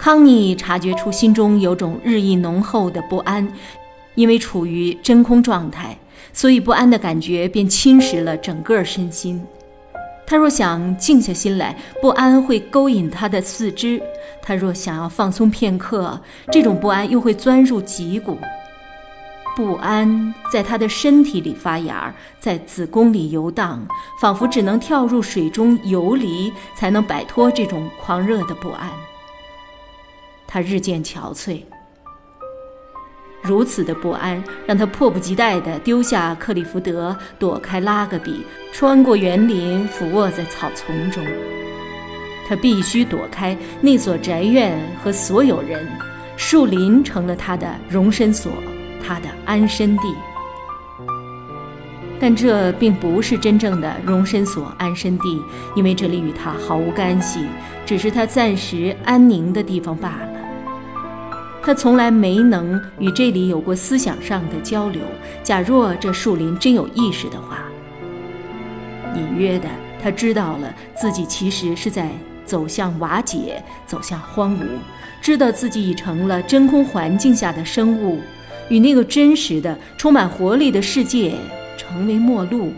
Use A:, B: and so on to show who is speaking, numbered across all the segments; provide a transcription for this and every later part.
A: 康妮察觉出心中有种日益浓厚的不安，因为处于真空状态，所以不安的感觉便侵蚀了整个身心。他若想静下心来，不安会勾引他的四肢；他若想要放松片刻，这种不安又会钻入脊骨。不安在他的身体里发芽，在子宫里游荡，仿佛只能跳入水中游离，才能摆脱这种狂热的不安。他日渐憔悴，如此的不安让他迫不及待地丢下克里福德，躲开拉格比，穿过园林，俯卧在草丛中。他必须躲开那所宅院和所有人，树林成了他的容身所，他的安身地。但这并不是真正的容身所、安身地，因为这里与他毫无干系，只是他暂时安宁的地方罢了。他从来没能与这里有过思想上的交流。假若这树林真有意识的话，隐约的他知道了自己其实是在走向瓦解，走向荒芜，知道自己已成了真空环境下的生物，与那个真实的、充满活力的世界成为陌路。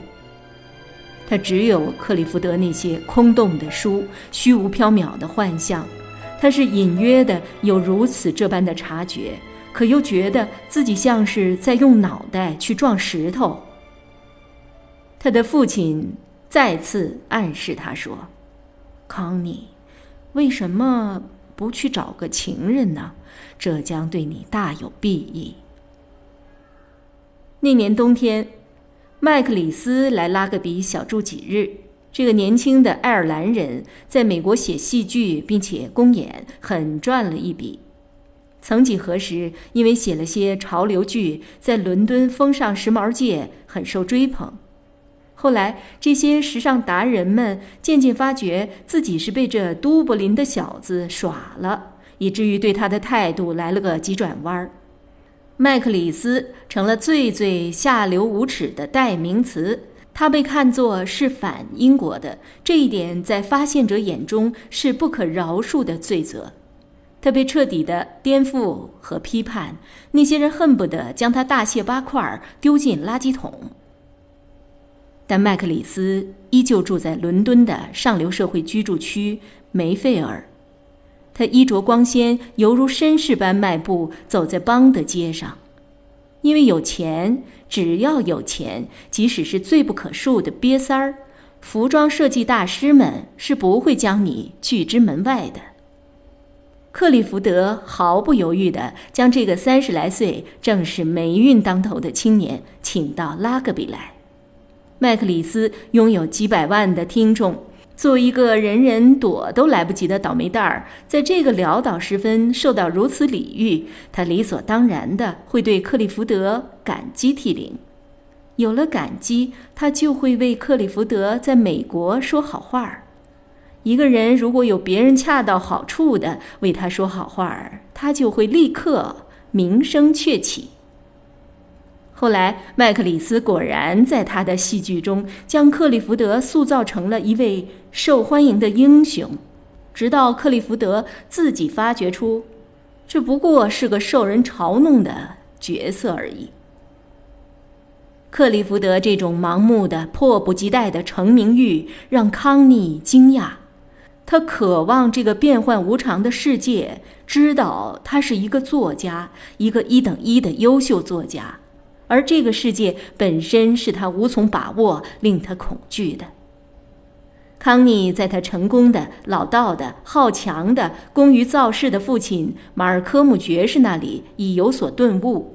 A: 他只有克里福德那些空洞的书，虚无缥缈的幻象。他是隐约的有如此这般的察觉，可又觉得自己像是在用脑袋去撞石头。他的父亲再次暗示他说：“康妮，为什么不去找个情人呢？这将对你大有裨益。”那年冬天，麦克里斯来拉格比小住几日。这个年轻的爱尔兰人在美国写戏剧，并且公演，很赚了一笔。曾几何时，因为写了些潮流剧，在伦敦风尚时髦界很受追捧。后来，这些时尚达人们渐渐发觉自己是被这都柏林的小子耍了，以至于对他的态度来了个急转弯儿。麦克里斯成了最最下流无耻的代名词。他被看作是反英国的，这一点在发现者眼中是不可饶恕的罪责。他被彻底的颠覆和批判，那些人恨不得将他大卸八块丢进垃圾桶。但麦克里斯依旧住在伦敦的上流社会居住区梅费尔，他衣着光鲜，犹如绅士般迈步走在邦德街上。因为有钱，只要有钱，即使是罪不可恕的瘪三儿，服装设计大师们是不会将你拒之门外的。克里福德毫不犹豫地将这个三十来岁、正是霉运当头的青年请到拉格比来。麦克里斯拥有几百万的听众。作为一个人人躲都来不及的倒霉蛋儿，在这个潦倒时分受到如此礼遇，他理所当然的会对克里福德感激涕零。有了感激，他就会为克里福德在美国说好话儿。一个人如果有别人恰到好处的为他说好话儿，他就会立刻名声鹊起。后来，麦克里斯果然在他的戏剧中将克利福德塑造成了一位受欢迎的英雄，直到克利福德自己发觉出，这不过是个受人嘲弄的角色而已。克利福德这种盲目的、迫不及待的成名欲让康妮惊讶，他渴望这个变幻无常的世界知道他是一个作家，一个一等一的优秀作家。而这个世界本身是他无从把握、令他恐惧的。康妮在他成功的、老道的、好强的、功于造势的父亲马尔科姆爵士那里已有所顿悟：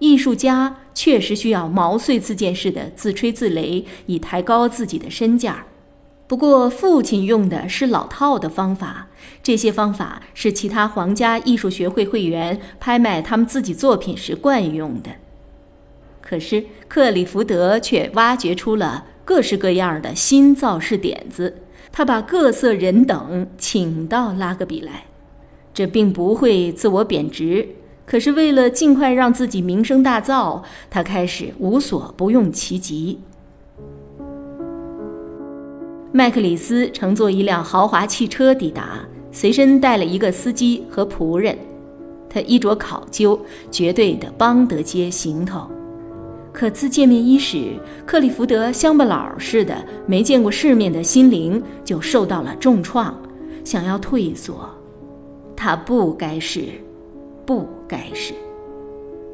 A: 艺术家确实需要毛遂自荐式的自吹自擂，以抬高自己的身价。不过，父亲用的是老套的方法，这些方法是其他皇家艺术学会会员拍卖他们自己作品时惯用的。可是，克里福德却挖掘出了各式各样的新造势点子。他把各色人等请到拉格比来，这并不会自我贬值。可是，为了尽快让自己名声大噪，他开始无所不用其极。麦克里斯乘坐一辆豪华汽车抵达，随身带了一个司机和仆人。他衣着考究，绝对的邦德街行头。可自见面伊始，克里福德乡巴佬似的没见过世面的心灵就受到了重创，想要退缩。他不该是，不该是。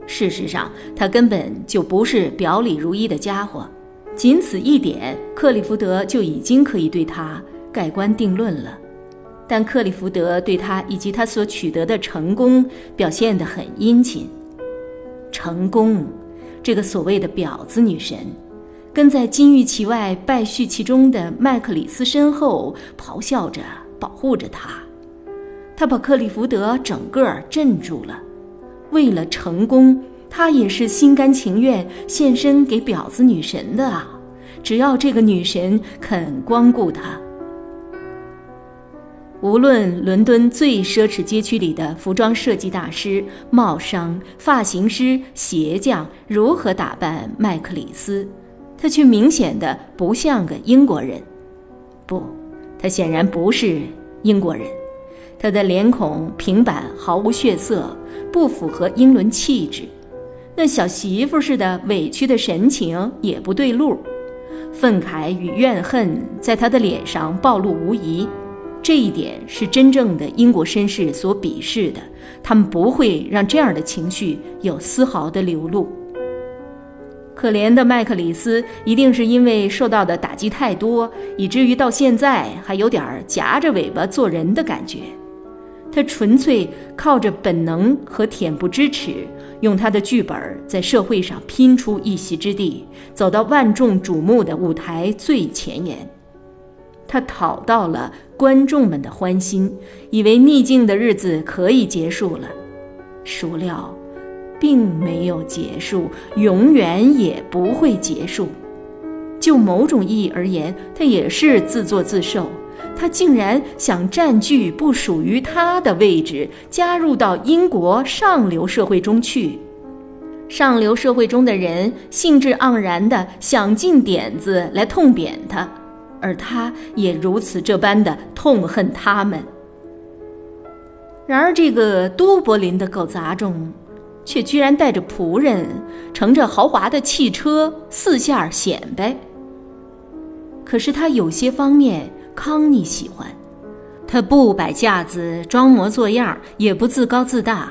A: 事实上，他根本就不是表里如一的家伙。仅此一点，克里福德就已经可以对他盖棺定论了。但克里福德对他以及他所取得的成功表现得很殷勤。成功，这个所谓的婊子女神，跟在金玉其外败絮其中的麦克里斯身后，咆哮着保护着他。他把克里福德整个镇住了。为了成功。他也是心甘情愿献身给婊子女神的啊！只要这个女神肯光顾他，无论伦敦最奢侈街区里的服装设计大师、帽商、发型师、鞋匠如何打扮麦克里斯，他却明显的不像个英国人。不，他显然不是英国人。他的脸孔平板，毫无血色，不符合英伦气质。那小媳妇似的委屈的神情也不对路，愤慨与怨恨在他的脸上暴露无遗，这一点是真正的英国绅士所鄙视的，他们不会让这样的情绪有丝毫的流露。可怜的麦克里斯一定是因为受到的打击太多，以至于到现在还有点夹着尾巴做人的感觉。他纯粹靠着本能和恬不知耻，用他的剧本在社会上拼出一席之地，走到万众瞩目的舞台最前沿。他讨到了观众们的欢心，以为逆境的日子可以结束了，孰料，并没有结束，永远也不会结束。就某种意义而言，他也是自作自受。他竟然想占据不属于他的位置，加入到英国上流社会中去。上流社会中的人兴致盎然地想尽点子来痛扁他，而他也如此这般的痛恨他们。然而，这个都柏林的狗杂种，却居然带着仆人，乘着豪华的汽车四下显摆。可是他有些方面。康妮喜欢，他不摆架子、装模作样，也不自高自大。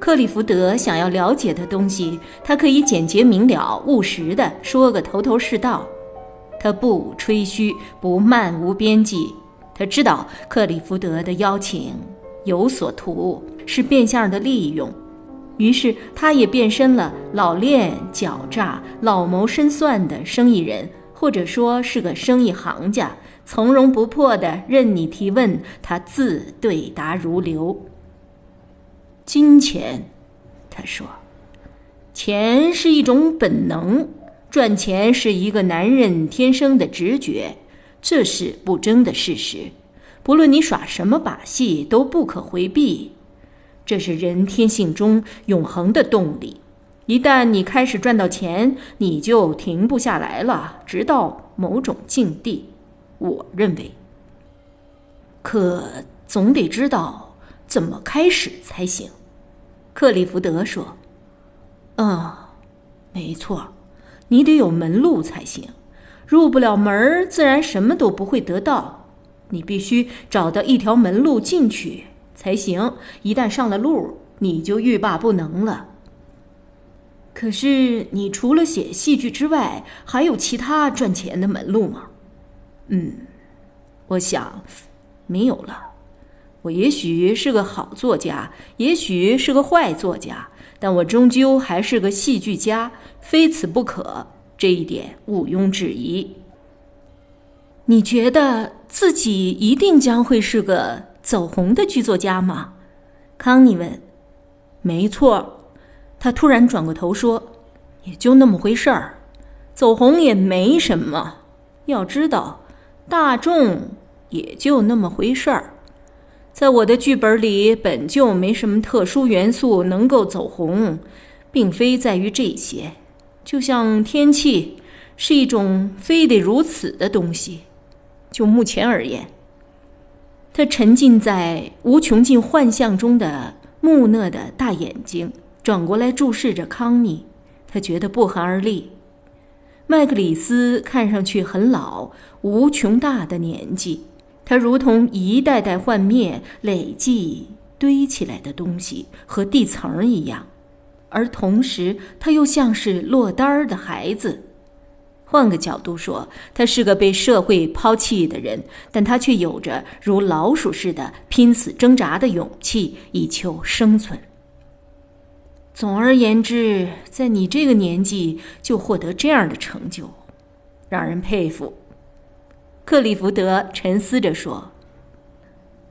A: 克里福德想要了解的东西，他可以简洁明了、务实的说个头头是道。他不吹嘘，不漫无边际。他知道克里福德的邀请有所图，是变相的利用。于是，他也变身了老练、狡诈、老谋深算的生意人，或者说是个生意行家。从容不迫的任你提问，他自对答如流。金钱，他说，钱是一种本能，赚钱是一个男人天生的直觉，这是不争的事实。不论你耍什么把戏，都不可回避。这是人天性中永恒的动力。一旦你开始赚到钱，你就停不下来了，直到某种境地。我认为，可总得知道怎么开始才行。克里福德说：“嗯，没错，你得有门路才行。入不了门，自然什么都不会得到。你必须找到一条门路进去才行。一旦上了路，你就欲罢不能了。可是，你除了写戏剧之外，还有其他赚钱的门路吗？”嗯，我想没有了。我也许是个好作家，也许是个坏作家，但我终究还是个戏剧家，非此不可。这一点毋庸置疑。
B: 你觉得自己一定将会是个走红的剧作家吗？康妮问。
A: 没错。他突然转过头说：“也就那么回事儿，走红也没什么。要知道，大众也就那么回事儿。在我的剧本里，本就没什么特殊元素能够走红，并非在于这些。就像天气是一种非得如此的东西。就目前而言，他沉浸在无穷尽幻象中的木讷的大眼睛。”转过来注视着康妮，他觉得不寒而栗。麦克里斯看上去很老，无穷大的年纪，他如同一代代幻灭、累计堆起来的东西和地层一样，而同时他又像是落单儿的孩子。换个角度说，他是个被社会抛弃的人，但他却有着如老鼠似的拼死挣扎的勇气，以求生存。总而言之，在你这个年纪就获得这样的成就，让人佩服。克利福德沉思着说：“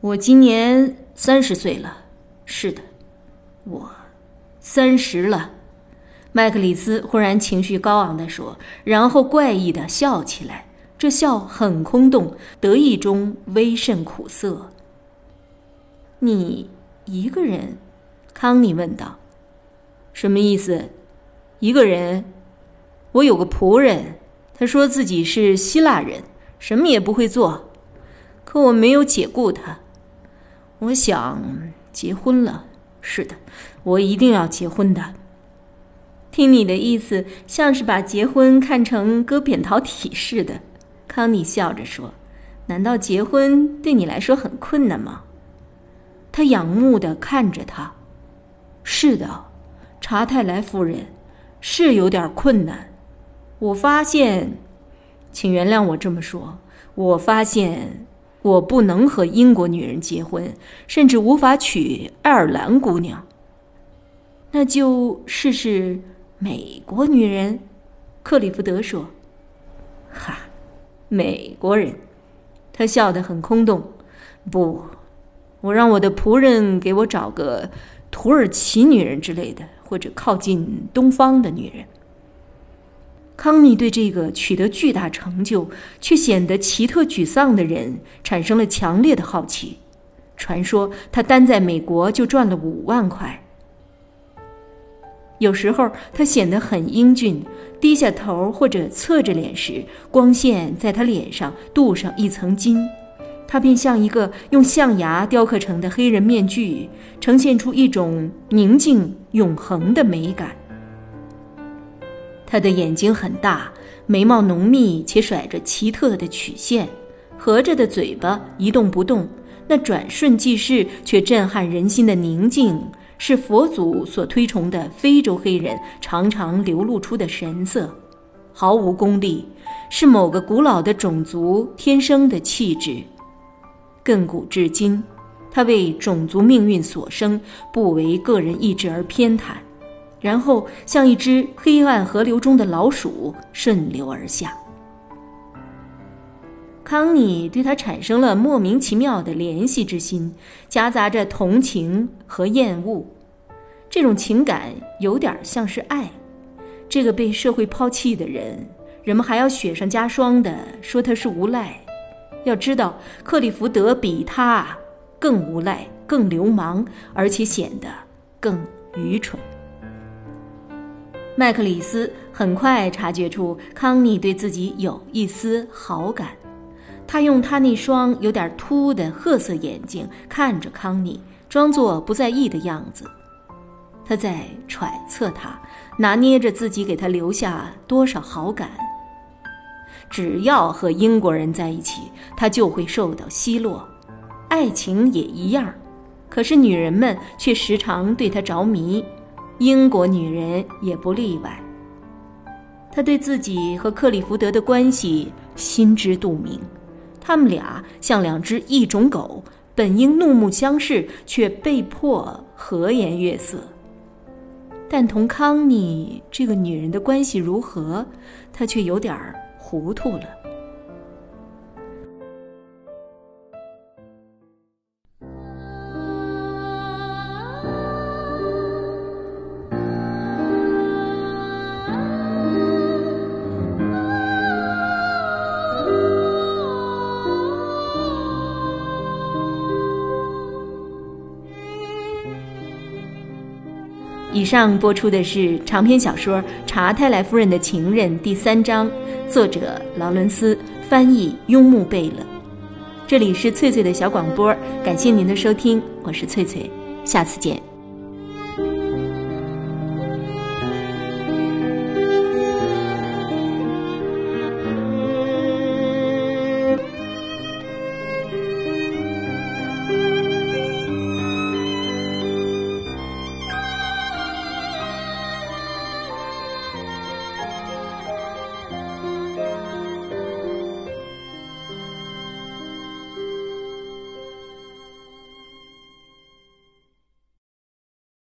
A: 我今年三十岁了。”“是的，我三十了。”麦克里斯忽然情绪高昂地说，然后怪异的笑起来，这笑很空洞，得意中微甚苦涩。“你一个人？”康妮问道。什么意思？一个人？我有个仆人，他说自己是希腊人，什么也不会做。可我没有解雇他。我想结婚了。是的，我一定要结婚的。听你的意思，像是把结婚看成割扁桃体似的。康妮笑着说：“难道结婚对你来说很困难吗？”他仰慕的看着他。是的。查泰莱夫人，是有点困难。我发现，请原谅我这么说，我发现我不能和英国女人结婚，甚至无法娶爱尔兰姑娘。那就试试美国女人。克里夫德说：“哈，美国人。”他笑得很空洞。不，我让我的仆人给我找个土耳其女人之类的。或者靠近东方的女人，康妮对这个取得巨大成就却显得奇特沮丧的人产生了强烈的好奇。传说他单在美国就赚了五万块。有时候他显得很英俊，低下头或者侧着脸时，光线在他脸上镀上一层金。他便像一个用象牙雕刻成的黑人面具，呈现出一种宁静永恒的美感。他的眼睛很大，眉毛浓密且甩着奇特的曲线，合着的嘴巴一动不动，那转瞬即逝却震撼人心的宁静，是佛祖所推崇的非洲黑人常常流露出的神色，毫无功利，是某个古老的种族天生的气质。亘古至今，他为种族命运所生，不为个人意志而偏袒，然后像一只黑暗河流中的老鼠顺流而下。康妮对他产生了莫名其妙的怜惜之心，夹杂着同情和厌恶。这种情感有点像是爱。这个被社会抛弃的人，人们还要雪上加霜地说他是无赖。要知道，克利福德比他更无赖、更流氓，而且显得更愚蠢。麦克里斯很快察觉出康妮对自己有一丝好感，他用他那双有点凸的褐色眼睛看着康妮，装作不在意的样子。他在揣测他，拿捏着自己给他留下多少好感。只要和英国人在一起，他就会受到奚落。爱情也一样，可是女人们却时常对他着迷，英国女人也不例外。她对自己和克里福德的关系心知肚明，他们俩像两只异种狗，本应怒目相视，却被迫和颜悦色。但同康妮这个女人的关系如何，他却有点儿。糊涂了。以上播出的是长篇小说《查泰莱夫人的情人》第三章，作者劳伦斯，翻译雍木贝勒。这里是翠翠的小广播，感谢您的收听，我是翠翠，下次见。